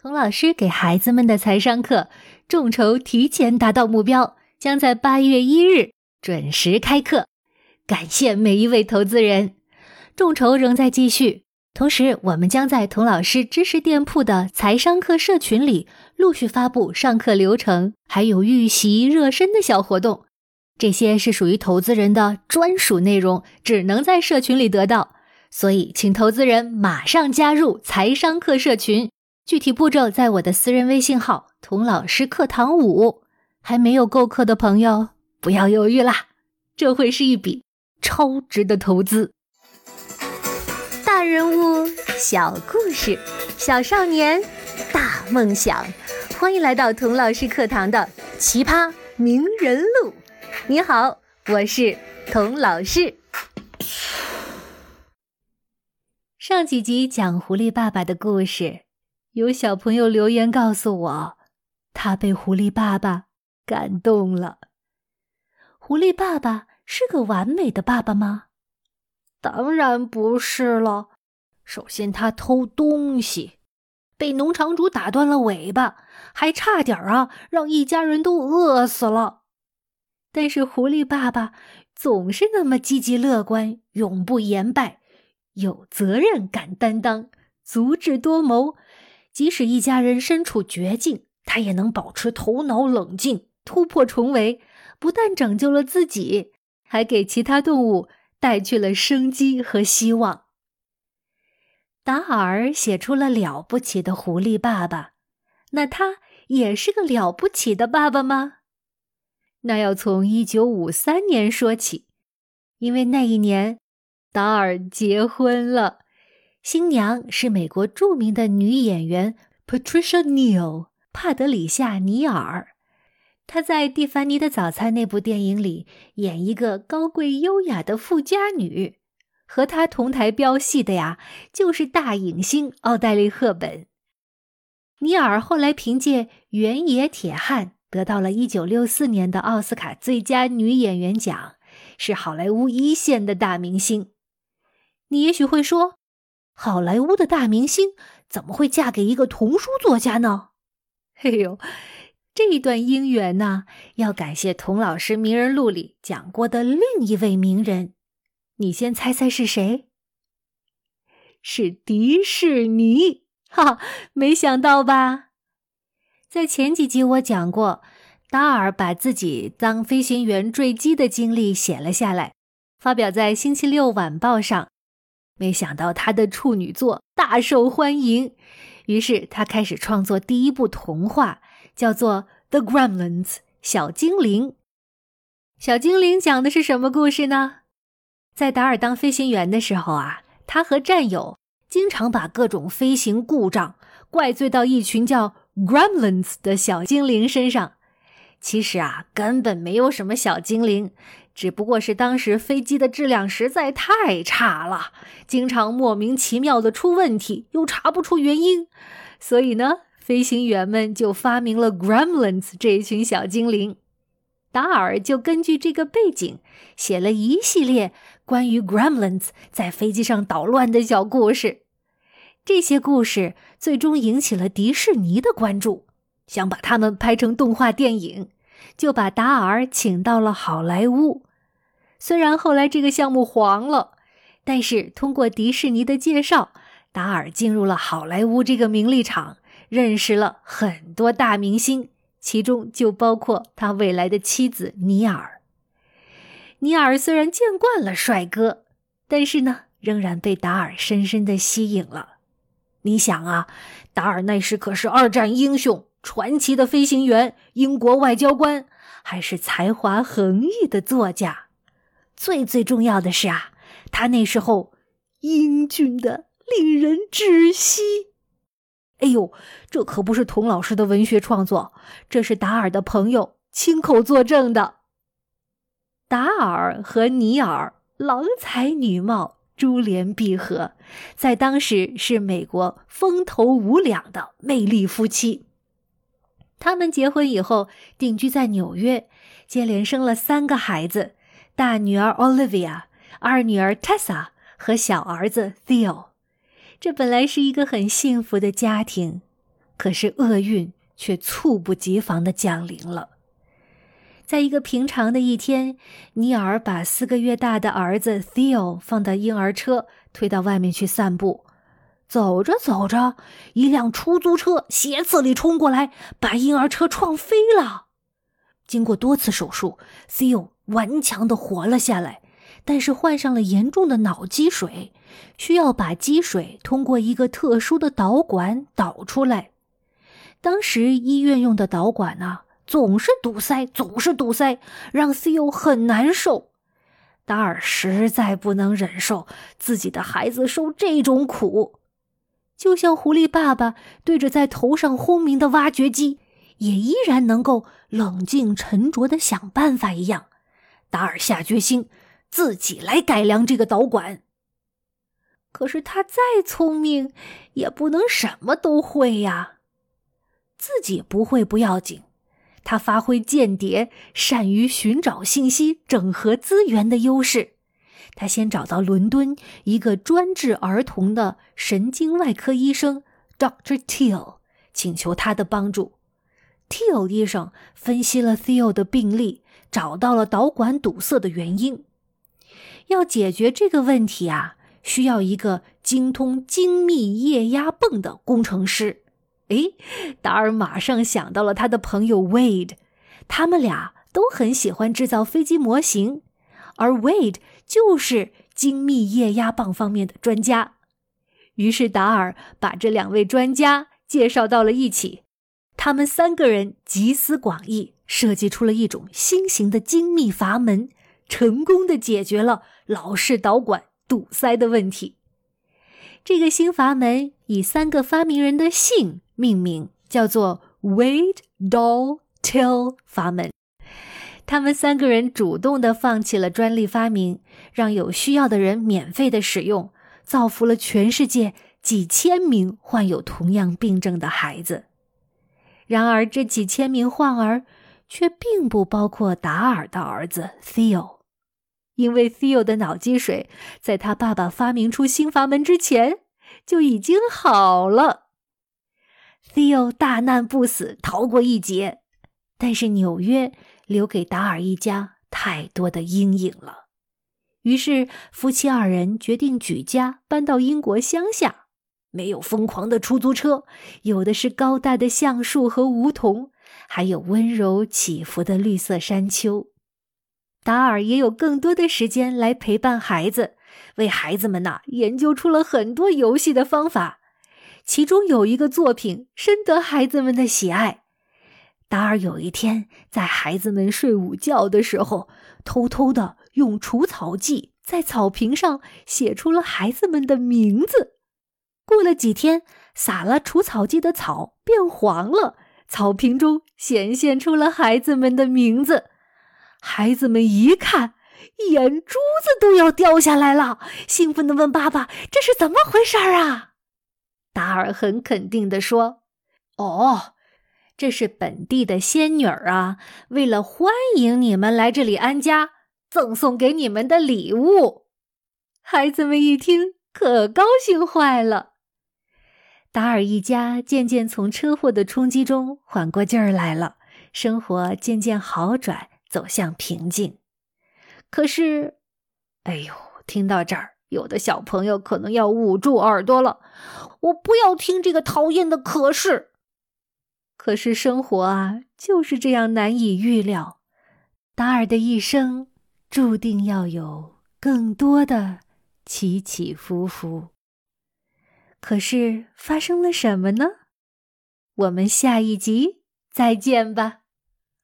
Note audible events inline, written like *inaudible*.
童老师给孩子们的财商课众筹提前达到目标，将在八月一日准时开课。感谢每一位投资人，众筹仍在继续。同时，我们将在童老师知识店铺的财商课社群里陆续发布上课流程，还有预习热身的小活动。这些是属于投资人的专属内容，只能在社群里得到。所以，请投资人马上加入财商课社群。具体步骤在我的私人微信号“童老师课堂五”，还没有购课的朋友不要犹豫啦，这会是一笔超值的投资。大人物小故事，小少年大梦想，欢迎来到童老师课堂的奇葩名人录。你好，我是童老师。上几集讲狐狸爸爸的故事。有小朋友留言告诉我，他被狐狸爸爸感动了。狐狸爸爸是个完美的爸爸吗？当然不是了。首先，他偷东西，被农场主打断了尾巴，还差点啊让一家人都饿死了。但是，狐狸爸爸总是那么积极乐观，永不言败，有责任感担当，足智多谋。即使一家人身处绝境，他也能保持头脑冷静，突破重围。不但拯救了自己，还给其他动物带去了生机和希望。达尔写出了了不起的狐狸爸爸，那他也是个了不起的爸爸吗？那要从一九五三年说起，因为那一年达尔结婚了。新娘是美国著名的女演员 Patricia Neal 帕德里夏·尼尔。她在《蒂凡尼的早餐》那部电影里演一个高贵优雅的富家女，和她同台飙戏的呀，就是大影星奥黛丽·赫本。尼尔后来凭借《原野铁汉》得到了一九六四年的奥斯卡最佳女演员奖，是好莱坞一线的大明星。你也许会说。好莱坞的大明星怎么会嫁给一个童书作家呢？嘿 *laughs* 呦，这一段姻缘呢，要感谢童老师名人录里讲过的另一位名人。你先猜猜是谁？是迪士尼！哈，没想到吧？在前几集我讲过，达尔把自己当飞行员坠机的经历写了下来，发表在《星期六晚报》上。没想到他的处女作大受欢迎，于是他开始创作第一部童话，叫做《The Gremlins》小精灵。小精灵讲的是什么故事呢？在达尔当飞行员的时候啊，他和战友经常把各种飞行故障怪罪到一群叫 Gremlins 的小精灵身上。其实啊，根本没有什么小精灵。只不过是当时飞机的质量实在太差了，经常莫名其妙的出问题，又查不出原因，所以呢，飞行员们就发明了 Gremlins 这一群小精灵。达尔就根据这个背景，写了一系列关于 Gremlins 在飞机上捣乱的小故事。这些故事最终引起了迪士尼的关注，想把它们拍成动画电影，就把达尔请到了好莱坞。虽然后来这个项目黄了，但是通过迪士尼的介绍，达尔进入了好莱坞这个名利场，认识了很多大明星，其中就包括他未来的妻子尼尔。尼尔虽然见惯了帅哥，但是呢，仍然被达尔深深的吸引了。你想啊，达尔那时可是二战英雄、传奇的飞行员、英国外交官，还是才华横溢的作家。最最重要的是啊，他那时候英俊的令人窒息。哎呦，这可不是童老师的文学创作，这是达尔的朋友亲口作证的。达尔和尼尔郎才女貌，珠联璧合，在当时是美国风头无两的魅力夫妻。他们结婚以后定居在纽约，接连生了三个孩子。大女儿 Olivia，二女儿 Tessa 和小儿子 Theo，这本来是一个很幸福的家庭。可是厄运却猝不及防的降临了。在一个平常的一天，尼尔把四个月大的儿子 Theo 放到婴儿车，推到外面去散步。走着走着，一辆出租车斜刺里冲过来，把婴儿车撞飞了。经过多次手术，Theo 顽强的活了下来，但是患上了严重的脑积水，需要把积水通过一个特殊的导管导出来。当时医院用的导管呢，总是堵塞，总是堵塞，让 CEO 很难受。达尔实在不能忍受自己的孩子受这种苦。就像狐狸爸爸对着在头上轰鸣的挖掘机，也依然能够冷静沉着的想办法一样，达尔下决心自己来改良这个导管。可是他再聪明，也不能什么都会呀。自己不会不要紧，他发挥间谍善于寻找信息、整合资源的优势。他先找到伦敦一个专治儿童的神经外科医生 Doctor Teal，请求他的帮助。Teal 医生分析了 Theo 的病例，找到了导管堵塞的原因。要解决这个问题啊，需要一个精通精密液压泵的工程师。诶，达尔马上想到了他的朋友 Wade，他们俩都很喜欢制造飞机模型。而 Wade 就是精密液压泵方面的专家，于是达尔把这两位专家介绍到了一起。他们三个人集思广益，设计出了一种新型的精密阀门，成功的解决了老式导管堵塞的问题。这个新阀门以三个发明人的姓命名，叫做 Wade Doll Till 阀门。他们三个人主动的放弃了专利发明，让有需要的人免费的使用，造福了全世界几千名患有同样病症的孩子。然而，这几千名患儿却并不包括达尔的儿子 Theo，因为 Theo 的脑积水在他爸爸发明出新阀门之前就已经好了。Theo 大难不死，逃过一劫，但是纽约。留给达尔一家太多的阴影了，于是夫妻二人决定举家搬到英国乡下。没有疯狂的出租车，有的是高大的橡树和梧桐，还有温柔起伏的绿色山丘。达尔也有更多的时间来陪伴孩子，为孩子们呐研究出了很多游戏的方法。其中有一个作品深得孩子们的喜爱。达尔有一天在孩子们睡午觉的时候，偷偷的用除草剂在草坪上写出了孩子们的名字。过了几天，撒了除草剂的草变黄了，草坪中显现出了孩子们的名字。孩子们一看，眼珠子都要掉下来了，兴奋地问爸爸：“这是怎么回事啊？”达尔很肯定地说：“哦。”这是本地的仙女儿啊，为了欢迎你们来这里安家，赠送给你们的礼物。孩子们一听，可高兴坏了。达尔一家渐渐从车祸的冲击中缓过劲儿来了，生活渐渐好转，走向平静。可是，哎呦，听到这儿，有的小朋友可能要捂住耳朵了。我不要听这个讨厌的“可是”。可是生活啊，就是这样难以预料。达尔的一生注定要有更多的起起伏伏。可是发生了什么呢？我们下一集再见吧。